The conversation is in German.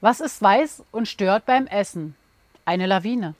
Was ist weiß und stört beim Essen? Eine Lawine.